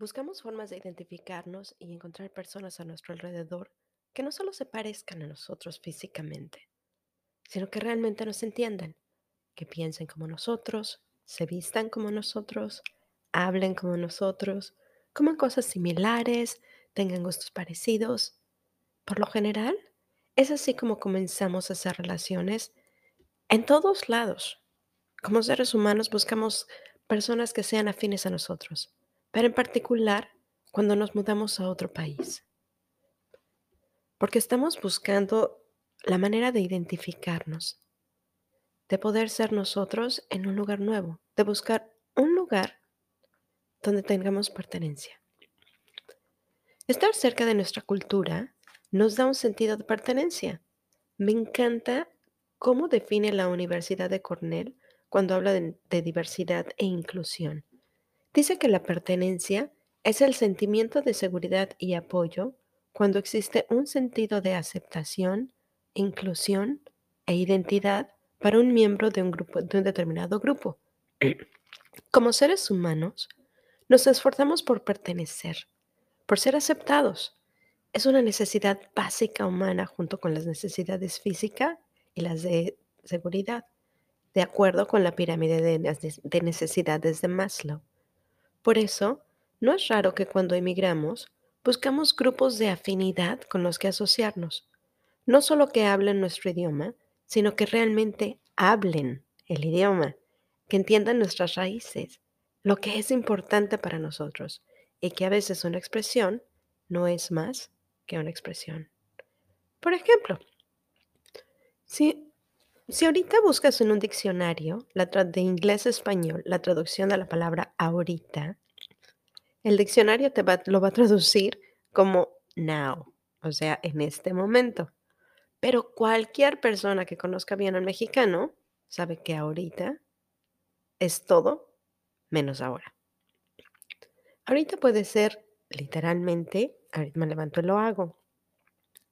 buscamos formas de identificarnos y encontrar personas a nuestro alrededor que no solo se parezcan a nosotros físicamente, sino que realmente nos entiendan, que piensen como nosotros, se vistan como nosotros, hablen como nosotros, coman cosas similares, tengan gustos parecidos. Por lo general, es así como comenzamos a hacer relaciones en todos lados. Como seres humanos buscamos personas que sean afines a nosotros, pero en particular cuando nos mudamos a otro país. Porque estamos buscando la manera de identificarnos, de poder ser nosotros en un lugar nuevo, de buscar un lugar donde tengamos pertenencia. Estar cerca de nuestra cultura nos da un sentido de pertenencia. Me encanta cómo define la Universidad de Cornell cuando habla de, diversidad e inclusión. Dice que la pertenencia es el sentimiento de seguridad y apoyo cuando existe un sentido de aceptación, inclusión e identidad para un miembro de un, grupo, de un determinado grupo. Como seres humanos, nos esforzamos por pertenecer, por ser aceptados. Es una necesidad básica humana junto con las necesidades físicas y las de seguridad de acuerdo con la pirámide de necesidades de Maslow. Por eso, no es raro que cuando emigramos buscamos grupos de afinidad con los que asociarnos, no solo que hablen nuestro idioma, sino que realmente hablen el idioma, que entiendan nuestras raíces, lo que es importante para nosotros, y que a veces una expresión no es más que una expresión. Por ejemplo, si si ahorita buscas en un diccionario la de inglés español la traducción de la palabra ahorita, el diccionario te lo va a traducir como now, o sea, en este momento. Pero cualquier persona que conozca bien al mexicano sabe que ahorita es todo menos ahora. Ahorita puede ser literalmente, ahorita me levanto y lo hago,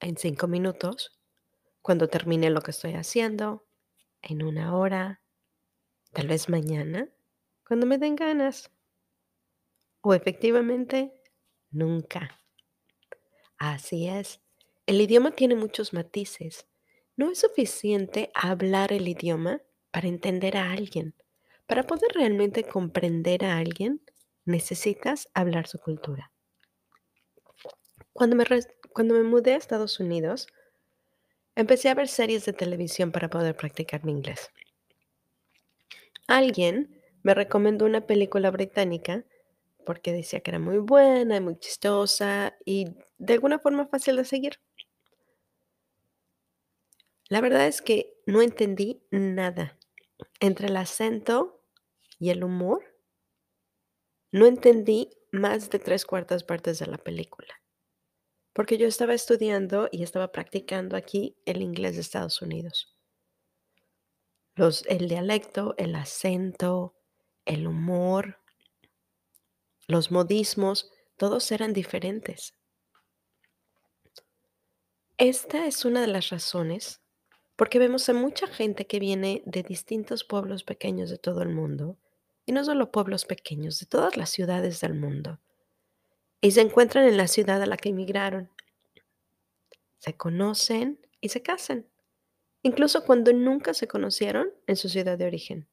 en cinco minutos, cuando termine lo que estoy haciendo, en una hora, tal vez mañana, cuando me den ganas. O efectivamente, nunca. Así es. El idioma tiene muchos matices. No es suficiente hablar el idioma para entender a alguien. Para poder realmente comprender a alguien, necesitas hablar su cultura. Cuando me, cuando me mudé a Estados Unidos, Empecé a ver series de televisión para poder practicar mi inglés. Alguien me recomendó una película británica porque decía que era muy buena y muy chistosa y de alguna forma fácil de seguir. La verdad es que no entendí nada. Entre el acento y el humor, no entendí más de tres cuartas partes de la película porque yo estaba estudiando y estaba practicando aquí el inglés de Estados Unidos. Los, el dialecto, el acento, el humor, los modismos, todos eran diferentes. Esta es una de las razones porque vemos a mucha gente que viene de distintos pueblos pequeños de todo el mundo, y no solo pueblos pequeños, de todas las ciudades del mundo y se encuentran en la ciudad a la que emigraron. Se conocen y se casan, incluso cuando nunca se conocieron en su ciudad de origen.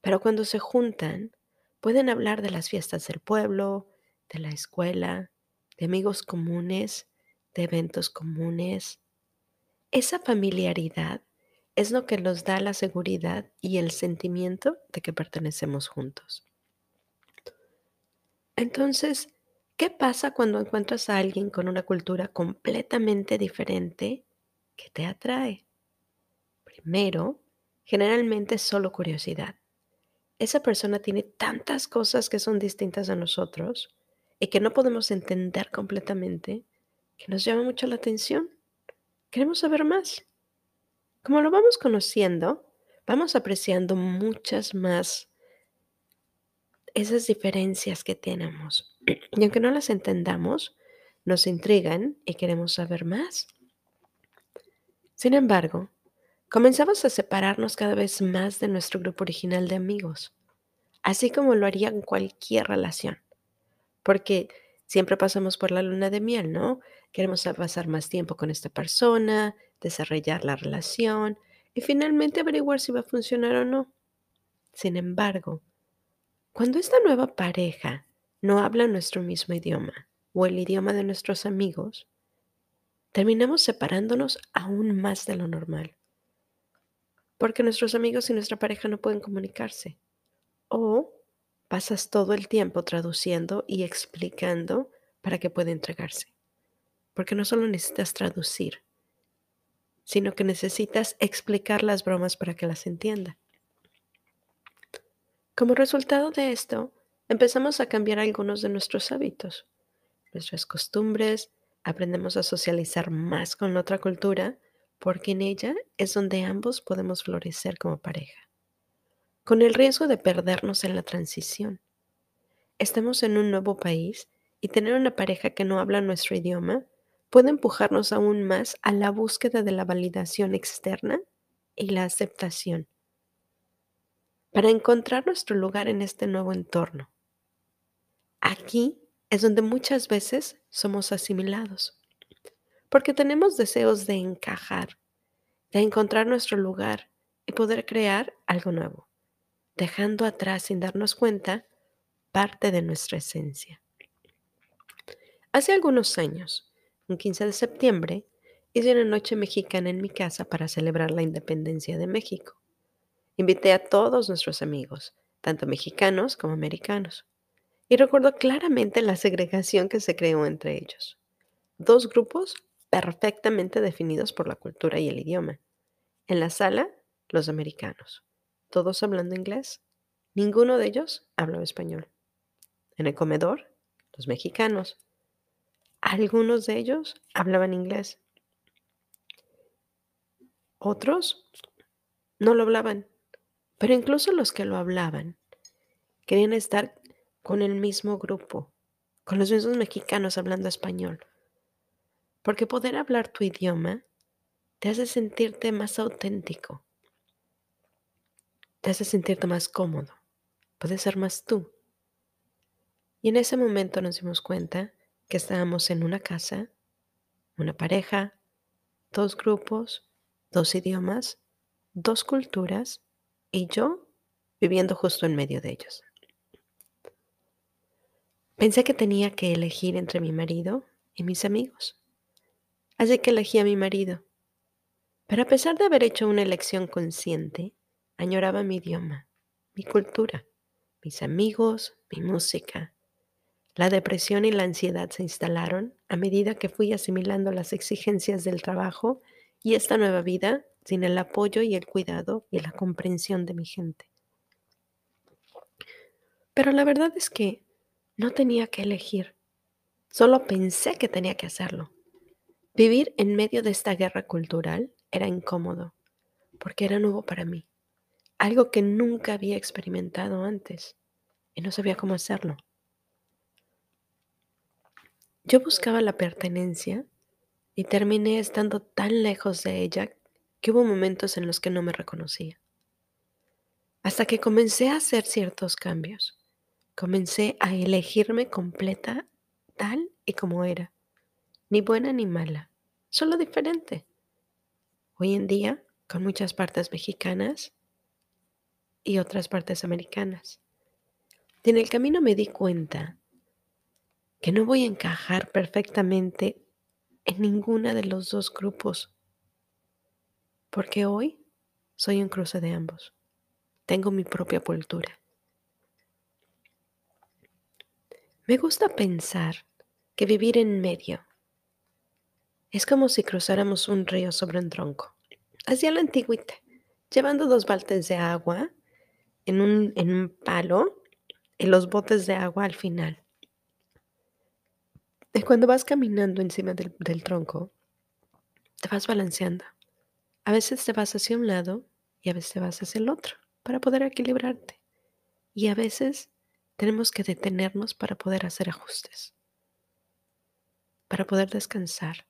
Pero cuando se juntan, pueden hablar de las fiestas del pueblo, de la escuela, de amigos comunes, de eventos comunes. Esa familiaridad es lo que nos da la seguridad y el sentimiento de que pertenecemos juntos. Entonces, ¿qué pasa cuando encuentras a alguien con una cultura completamente diferente que te atrae? Primero, generalmente solo curiosidad. Esa persona tiene tantas cosas que son distintas a nosotros y que no podemos entender completamente que nos llama mucho la atención. Queremos saber más. Como lo vamos conociendo, vamos apreciando muchas más esas diferencias que tenemos. Y aunque no las entendamos, nos intrigan y queremos saber más. Sin embargo, comenzamos a separarnos cada vez más de nuestro grupo original de amigos, así como lo haría en cualquier relación, porque siempre pasamos por la luna de miel, ¿no? Queremos pasar más tiempo con esta persona, desarrollar la relación y finalmente averiguar si va a funcionar o no. Sin embargo, cuando esta nueva pareja no habla nuestro mismo idioma o el idioma de nuestros amigos, terminamos separándonos aún más de lo normal porque nuestros amigos y nuestra pareja no pueden comunicarse. O pasas todo el tiempo traduciendo y explicando para que pueda entregarse. Porque no solo necesitas traducir, sino que necesitas explicar las bromas para que las entienda. Como resultado de esto, empezamos a cambiar algunos de nuestros hábitos, nuestras costumbres, aprendemos a socializar más con la otra cultura porque en ella es donde ambos podemos florecer como pareja, con el riesgo de perdernos en la transición. Estamos en un nuevo país y tener una pareja que no habla nuestro idioma puede empujarnos aún más a la búsqueda de la validación externa y la aceptación para encontrar nuestro lugar en este nuevo entorno. Aquí es donde muchas veces somos asimilados porque tenemos deseos de encajar, de encontrar nuestro lugar y poder crear algo nuevo, dejando atrás sin darnos cuenta parte de nuestra esencia. Hace algunos años, un 15 de septiembre, hice una noche mexicana en mi casa para celebrar la independencia de México. Invité a todos nuestros amigos, tanto mexicanos como americanos, y recuerdo claramente la segregación que se creó entre ellos. Dos grupos perfectamente definidos por la cultura y el idioma. En la sala, los americanos, todos hablando inglés. Ninguno de ellos hablaba español. En el comedor, los mexicanos. Algunos de ellos hablaban inglés. Otros no lo hablaban. Pero incluso los que lo hablaban querían estar con el mismo grupo, con los mismos mexicanos hablando español. Porque poder hablar tu idioma te hace sentirte más auténtico, te hace sentirte más cómodo, puedes ser más tú. Y en ese momento nos dimos cuenta que estábamos en una casa, una pareja, dos grupos, dos idiomas, dos culturas y yo viviendo justo en medio de ellos. Pensé que tenía que elegir entre mi marido y mis amigos. Así que elegí a mi marido. Pero a pesar de haber hecho una elección consciente, añoraba mi idioma, mi cultura, mis amigos, mi música. La depresión y la ansiedad se instalaron a medida que fui asimilando las exigencias del trabajo y esta nueva vida sin el apoyo y el cuidado y la comprensión de mi gente. Pero la verdad es que no tenía que elegir. Solo pensé que tenía que hacerlo. Vivir en medio de esta guerra cultural era incómodo, porque era nuevo para mí, algo que nunca había experimentado antes y no sabía cómo hacerlo. Yo buscaba la pertenencia y terminé estando tan lejos de ella que hubo momentos en los que no me reconocía. Hasta que comencé a hacer ciertos cambios. Comencé a elegirme completa tal y como era ni buena ni mala, solo diferente. Hoy en día, con muchas partes mexicanas y otras partes americanas. Y en el camino me di cuenta que no voy a encajar perfectamente en ninguna de los dos grupos, porque hoy soy un cruce de ambos. Tengo mi propia cultura. Me gusta pensar que vivir en medio es como si cruzáramos un río sobre un tronco, hacia la antigüita, llevando dos baltes de agua en un, en un palo y los botes de agua al final. Y cuando vas caminando encima del, del tronco, te vas balanceando. A veces te vas hacia un lado y a veces te vas hacia el otro para poder equilibrarte. Y a veces tenemos que detenernos para poder hacer ajustes, para poder descansar.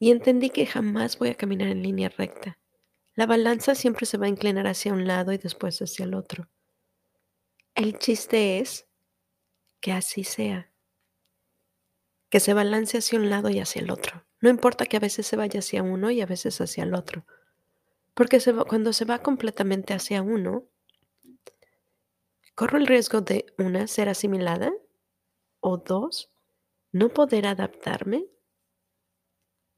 Y entendí que jamás voy a caminar en línea recta. La balanza siempre se va a inclinar hacia un lado y después hacia el otro. El chiste es que así sea, que se balance hacia un lado y hacia el otro. No importa que a veces se vaya hacia uno y a veces hacia el otro. Porque cuando se va completamente hacia uno, corro el riesgo de, una, ser asimilada o dos, no poder adaptarme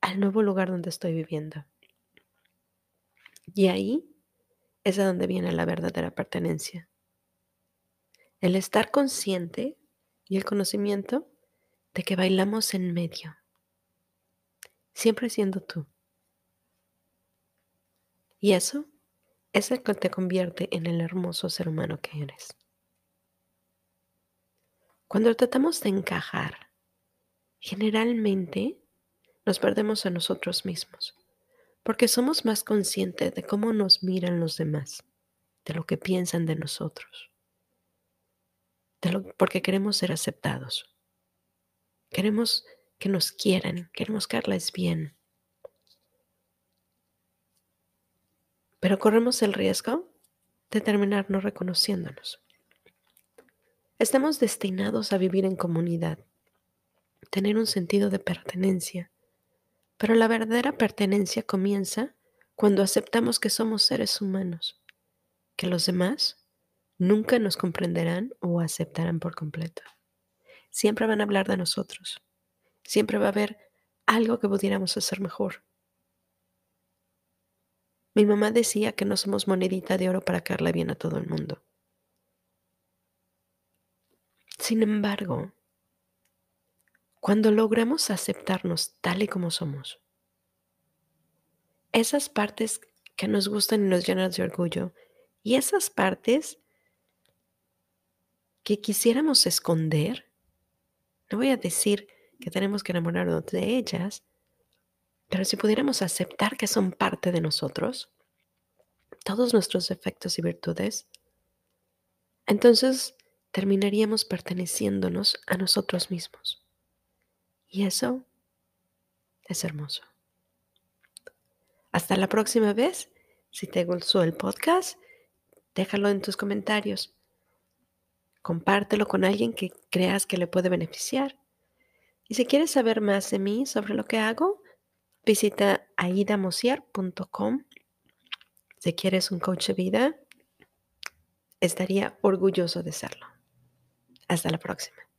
al nuevo lugar donde estoy viviendo. Y ahí es a donde viene la verdadera pertenencia. El estar consciente y el conocimiento de que bailamos en medio, siempre siendo tú. Y eso es el que te convierte en el hermoso ser humano que eres. Cuando tratamos de encajar, generalmente nos perdemos a nosotros mismos, porque somos más conscientes de cómo nos miran los demás, de lo que piensan de nosotros, porque queremos ser aceptados. Queremos que nos quieran, queremos caerles bien. pero corremos el riesgo de terminar no reconociéndonos. Estamos destinados a vivir en comunidad, tener un sentido de pertenencia, pero la verdadera pertenencia comienza cuando aceptamos que somos seres humanos, que los demás nunca nos comprenderán o aceptarán por completo. Siempre van a hablar de nosotros, siempre va a haber algo que pudiéramos hacer mejor, mi mamá decía que no somos monedita de oro para caerle bien a todo el mundo. Sin embargo, cuando logramos aceptarnos tal y como somos, esas partes que nos gustan y nos llenan de orgullo, y esas partes que quisiéramos esconder, no voy a decir que tenemos que enamorarnos de ellas, pero si pudiéramos aceptar que son parte de nosotros, todos nuestros defectos y virtudes, entonces terminaríamos perteneciéndonos a nosotros mismos. Y eso es hermoso. Hasta la próxima vez. Si te gustó el podcast, déjalo en tus comentarios. Compártelo con alguien que creas que le puede beneficiar. Y si quieres saber más de mí sobre lo que hago, Visita aidamosier.com. Si quieres un coach de vida, estaría orgulloso de serlo. Hasta la próxima.